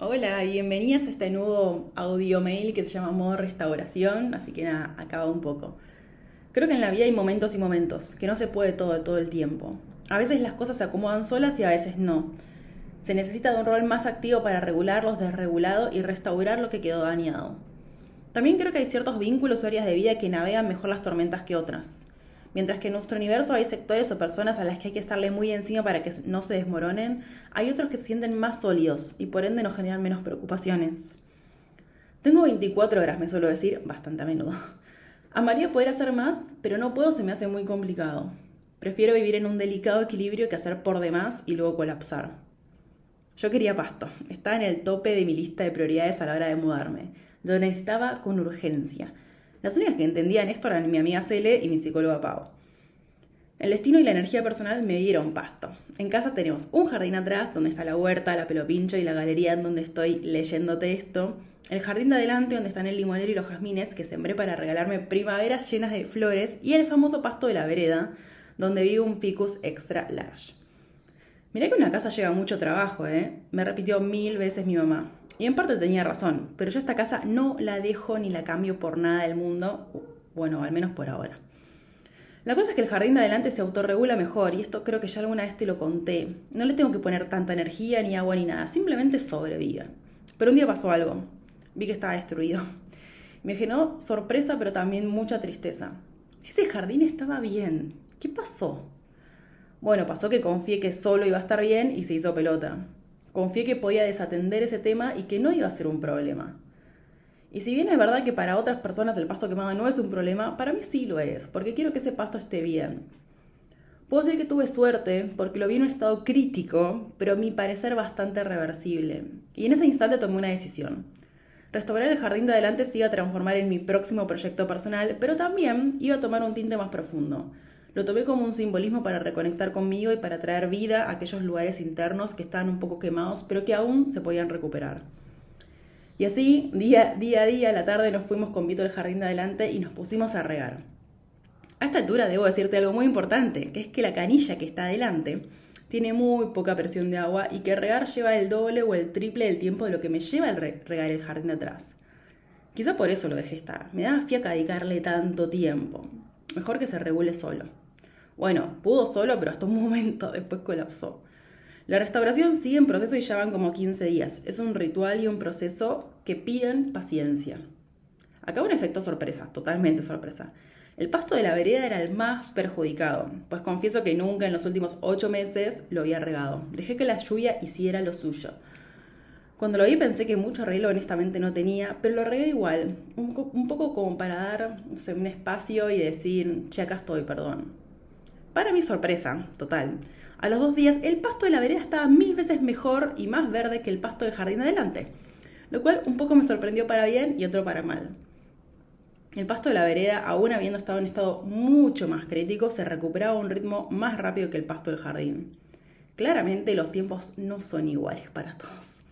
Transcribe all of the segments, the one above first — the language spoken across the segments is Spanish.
Hola, bienvenidas a este nuevo audio mail que se llama modo restauración, así que nada, acaba un poco. Creo que en la vida hay momentos y momentos, que no se puede todo todo el tiempo. A veces las cosas se acomodan solas y a veces no. Se necesita de un rol más activo para regular los desregulados y restaurar lo que quedó dañado. También creo que hay ciertos vínculos o áreas de vida que navegan mejor las tormentas que otras. Mientras que en nuestro universo hay sectores o personas a las que hay que estarle muy encima para que no se desmoronen, hay otros que se sienten más sólidos y por ende nos generan menos preocupaciones. Tengo 24 horas, me suelo decir, bastante a menudo. Amaría poder hacer más, pero no puedo, se me hace muy complicado. Prefiero vivir en un delicado equilibrio que hacer por demás y luego colapsar. Yo quería pasto, estaba en el tope de mi lista de prioridades a la hora de mudarme, lo necesitaba con urgencia las únicas que entendían esto eran mi amiga Cele y mi psicóloga Pau. El destino y la energía personal me dieron pasto. En casa tenemos un jardín atrás, donde está la huerta, la pelopincho y la galería en donde estoy leyéndote esto. El jardín de adelante, donde están el limonero y los jazmines que sembré para regalarme primaveras llenas de flores. Y el famoso pasto de la vereda, donde vive un ficus extra large. Mirá que una casa lleva mucho trabajo, ¿eh? Me repitió mil veces mi mamá. Y en parte tenía razón, pero yo esta casa no la dejo ni la cambio por nada del mundo, bueno, al menos por ahora. La cosa es que el jardín de adelante se autorregula mejor, y esto creo que ya alguna vez te lo conté. No le tengo que poner tanta energía, ni agua, ni nada, simplemente sobrevive. Pero un día pasó algo. Vi que estaba destruido. Me generó sorpresa, pero también mucha tristeza. Si ese jardín estaba bien, ¿qué pasó? Bueno, pasó que confié que solo iba a estar bien y se hizo pelota. Confié que podía desatender ese tema y que no iba a ser un problema. Y si bien es verdad que para otras personas el pasto quemado no es un problema, para mí sí lo es, porque quiero que ese pasto esté bien. Puedo decir que tuve suerte porque lo vi en un estado crítico, pero a mi parecer bastante reversible. Y en ese instante tomé una decisión. Restaurar el jardín de adelante se iba a transformar en mi próximo proyecto personal, pero también iba a tomar un tinte más profundo. Lo tomé como un simbolismo para reconectar conmigo y para traer vida a aquellos lugares internos que estaban un poco quemados, pero que aún se podían recuperar. Y así, día, a día, a la tarde nos fuimos con Vito al jardín de adelante y nos pusimos a regar. A esta altura debo decirte algo muy importante, que es que la canilla que está adelante tiene muy poca presión de agua y que regar lleva el doble o el triple del tiempo de lo que me lleva el regar el jardín de atrás. Quizá por eso lo dejé estar. Me daba fiaca dedicarle tanto tiempo. Mejor que se regule solo. Bueno, pudo solo, pero hasta un momento después colapsó. La restauración sigue en proceso y ya van como 15 días. Es un ritual y un proceso que piden paciencia. Acá un efecto sorpresa, totalmente sorpresa. El pasto de la vereda era el más perjudicado, pues confieso que nunca en los últimos ocho meses lo había regado. Dejé que la lluvia hiciera lo suyo. Cuando lo vi pensé que mucho arreglo honestamente no tenía, pero lo regué igual, un, poco como para dar un espacio y decir, che, acá estoy, perdón. Para mi sorpresa, total, a los dos días el pasto de la vereda estaba mil veces mejor y más verde que el pasto del jardín adelante, lo cual un poco me sorprendió para bien y otro para mal. El pasto de la vereda, aún habiendo estado en estado mucho más crítico, se recuperaba a un ritmo más rápido que el pasto del jardín. Claramente los tiempos no son iguales para todos.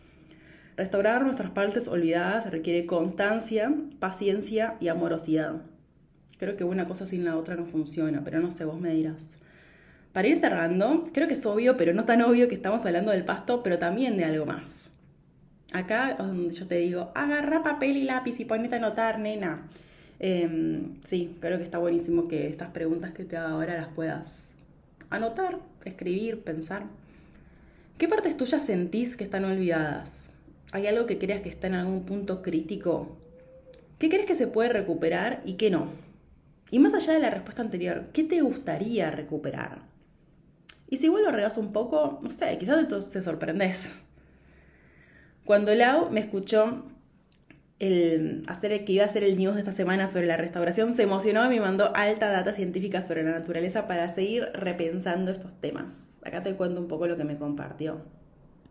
Restaurar nuestras partes olvidadas requiere constancia, paciencia y amorosidad. Creo que una cosa sin la otra no funciona, pero no sé, vos me dirás. Para ir cerrando, creo que es obvio, pero no tan obvio que estamos hablando del pasto, pero también de algo más. Acá donde yo te digo, agarra papel y lápiz y ponete a anotar, nena. Em, sí, creo que está buenísimo que estas preguntas que te hago ahora las puedas anotar, escribir, pensar. ¿Qué partes tuyas sentís que están olvidadas? ¿Hay algo que creas que está en algún punto crítico? ¿Qué crees que se puede recuperar y qué no? Y más allá de la respuesta anterior, ¿qué te gustaría recuperar? Y si igual lo regas un poco, no sé, quizás te sorprendes. Cuando Lau me escuchó el hacer que iba a hacer el news de esta semana sobre la restauración, se emocionó y me mandó alta data científica sobre la naturaleza para seguir repensando estos temas. Acá te cuento un poco lo que me compartió.